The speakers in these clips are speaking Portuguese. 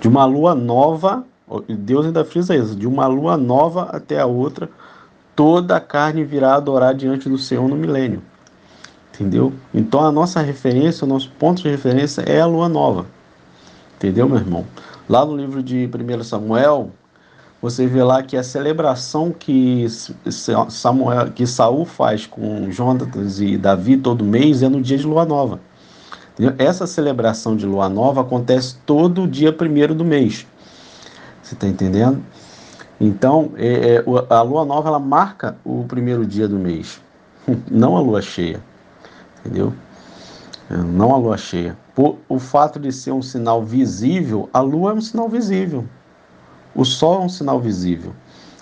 De uma lua nova, Deus ainda frisa isso, de uma lua nova até a outra, toda a carne virá adorar diante do Senhor no milênio. Entendeu? Então a nossa referência, o nosso ponto de referência é a lua nova. Entendeu, meu irmão? Lá no livro de 1 Samuel, você vê lá que a celebração que Samuel, que Saul faz com Jonatas e Davi todo mês é no dia de lua nova. Essa celebração de lua nova acontece todo dia primeiro do mês. Você está entendendo? Então, é, é, a lua nova ela marca o primeiro dia do mês, não a lua cheia. Entendeu? É, não a lua cheia. Por o fato de ser um sinal visível, a lua é um sinal visível. O sol é um sinal visível.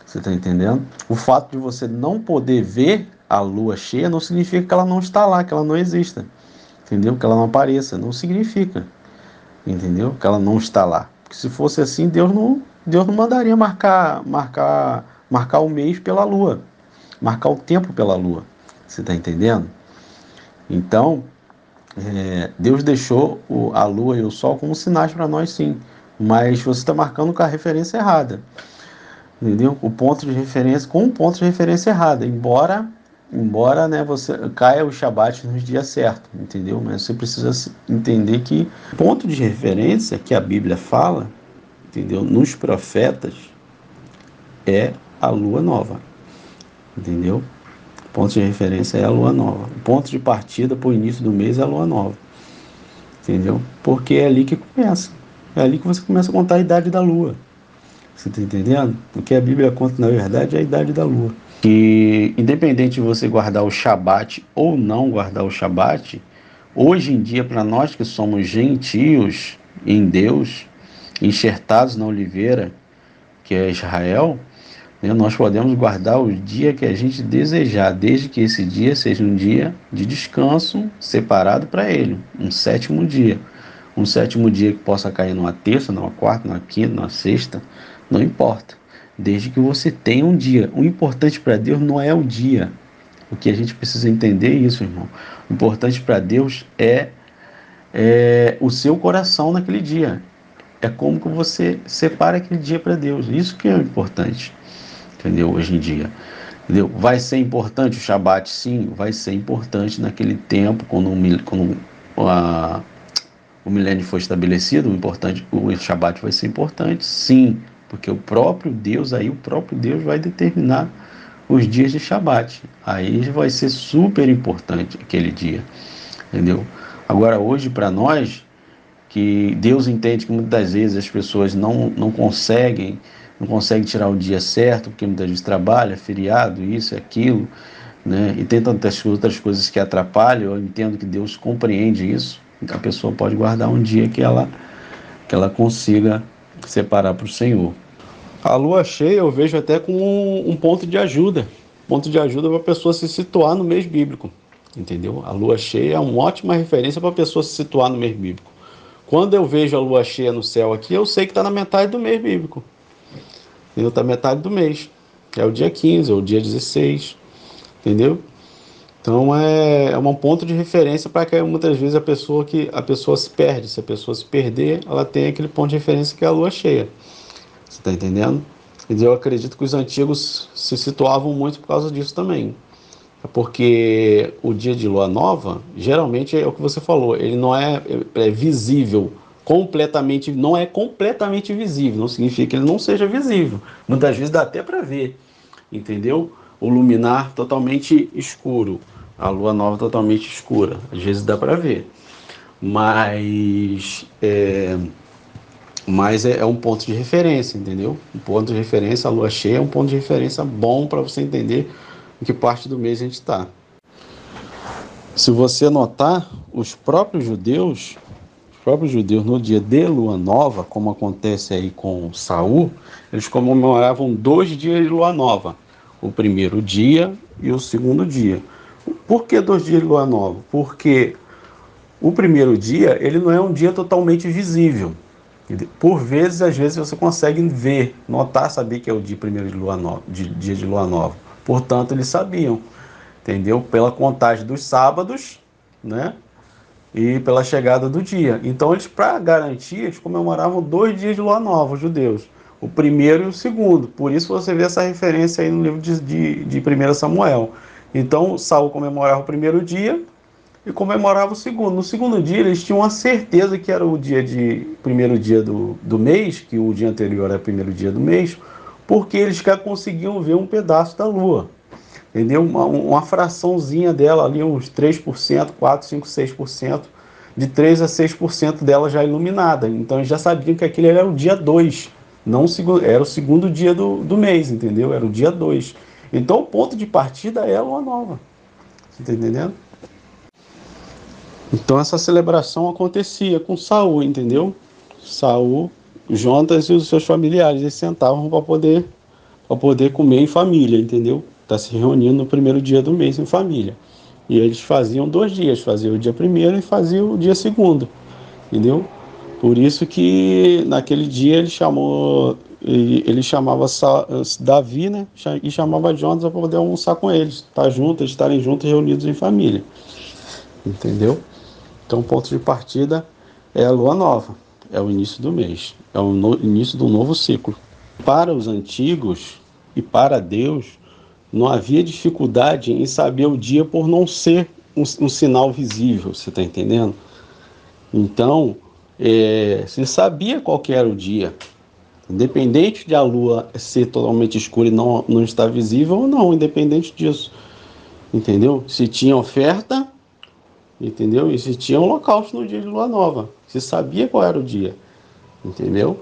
Você está entendendo? O fato de você não poder ver a lua cheia não significa que ela não está lá, que ela não exista. Entendeu? Que ela não apareça. Não significa. Entendeu? Que ela não está lá. Porque se fosse assim, Deus não, Deus não mandaria marcar, marcar, marcar o mês pela lua. Marcar o tempo pela lua. Você está entendendo? Então, é, Deus deixou o, a lua e o sol como sinais para nós, sim mas você está marcando com a referência errada. Entendeu? O ponto de referência com um ponto de referência errado, embora embora né, você caia o Shabat nos dias certos, entendeu? Mas você precisa entender que ponto de referência que a Bíblia fala, entendeu? Nos profetas é a lua nova, entendeu? Ponto de referência é a lua nova. O ponto de partida para o início do mês é a lua nova, entendeu? Porque é ali que começa. É ali que você começa a contar a idade da lua. Você está entendendo? Porque a Bíblia conta, na verdade, é a idade da lua. Que, independente de você guardar o Shabat ou não guardar o Shabat, hoje em dia, para nós que somos gentios em Deus, enxertados na oliveira, que é Israel, né, nós podemos guardar o dia que a gente desejar, desde que esse dia seja um dia de descanso separado para ele, um sétimo dia um sétimo dia que possa cair numa terça, numa quarta, numa quinta, numa sexta, não importa. Desde que você tenha um dia. O importante para Deus não é o dia. O que a gente precisa entender é isso, irmão. O importante para Deus é, é o seu coração naquele dia. É como que você separa aquele dia para Deus. Isso que é o importante. Entendeu? Hoje em dia. Entendeu? Vai ser importante o Shabat? Sim, vai ser importante naquele tempo, quando, quando a, o milênio foi estabelecido, o importante, o Shabat vai ser importante, sim, porque o próprio Deus aí, o próprio Deus vai determinar os dias de Shabat. Aí vai ser super importante aquele dia, entendeu? Agora hoje para nós que Deus entende que muitas vezes as pessoas não, não conseguem não conseguem tirar o dia certo porque muitas vezes trabalha, feriado, isso, aquilo, né? E tem tantas outras coisas que atrapalham. Eu entendo que Deus compreende isso a pessoa pode guardar um dia que ela, que ela consiga separar para o Senhor. A lua cheia eu vejo até como um, ponto de ajuda, ponto de ajuda para a pessoa se situar no mês bíblico, entendeu? A lua cheia é uma ótima referência para a pessoa se situar no mês bíblico. Quando eu vejo a lua cheia no céu aqui, eu sei que está na metade do mês bíblico. Entendeu? Está metade do mês. É o dia 15, é o dia 16. Entendeu? Então é, é um ponto de referência para que muitas vezes a pessoa que a pessoa se perde. Se a pessoa se perder, ela tem aquele ponto de referência que é a lua cheia. Você está entendendo? E eu acredito que os antigos se situavam muito por causa disso também. É porque o dia de lua nova, geralmente é o que você falou, ele não é, é visível completamente, não é completamente visível, não significa que ele não seja visível. Muitas vezes dá até para ver, entendeu? O luminar totalmente escuro a lua nova totalmente escura. Às vezes dá para ver, mas é, mas é, é, um ponto de referência, entendeu? Um ponto de referência, a lua cheia é um ponto de referência bom para você entender em que parte do mês a gente está. Se você notar, os próprios judeus, os próprios judeus no dia de lua nova, como acontece aí com Saul, eles comemoravam dois dias de lua nova, o primeiro dia e o segundo dia. Por que dois dias de lua nova? Porque o primeiro dia ele não é um dia totalmente visível. Por vezes, às vezes você consegue ver, notar, saber que é o dia primeiro de lua nova, de, dia de lua nova. Portanto, eles sabiam, entendeu? Pela contagem dos sábados, né? e pela chegada do dia. Então eles, para garantir, eles comemoravam dois dias de lua nova, os judeus, o primeiro e o segundo. Por isso você vê essa referência aí no livro de, de, de 1 Samuel. Então Saul comemorava o primeiro dia e comemorava o segundo. No segundo dia eles tinham a certeza que era o dia de primeiro dia do, do mês, que o dia anterior era o primeiro dia do mês, porque eles já conseguiam ver um pedaço da lua entendeu? Uma, uma fraçãozinha dela ali, uns 3%, 4, 5, 6%, de 3 a 6% dela já iluminada. Então eles já sabiam que aquele era o dia 2, não era o segundo dia do, do mês, entendeu? Era o dia 2. Então o ponto de partida é a lua nova. Tá entendendo? Então essa celebração acontecia com Saul, entendeu? Saul, Jonas e os seus familiares eles sentavam para poder para poder comer em família, entendeu? está se reunindo no primeiro dia do mês em família. E eles faziam dois dias, faziam o dia primeiro e faziam o dia segundo, entendeu? Por isso que naquele dia ele chamou, ele chamava Davi, né? E chamava Jonas para poder almoçar com eles, estar tá juntos, estarem juntos reunidos em família, entendeu? Então, o ponto de partida é a lua nova, é o início do mês, é o no, início do novo ciclo. Para os antigos e para Deus, não havia dificuldade em saber o dia por não ser um, um sinal visível, você está entendendo? Então, é, se sabia qual era o dia, independente de a lua ser totalmente escura e não, não estar visível ou não, independente disso, entendeu? Se tinha oferta, entendeu? E se tinha holocausto no dia de lua nova, se sabia qual era o dia, entendeu?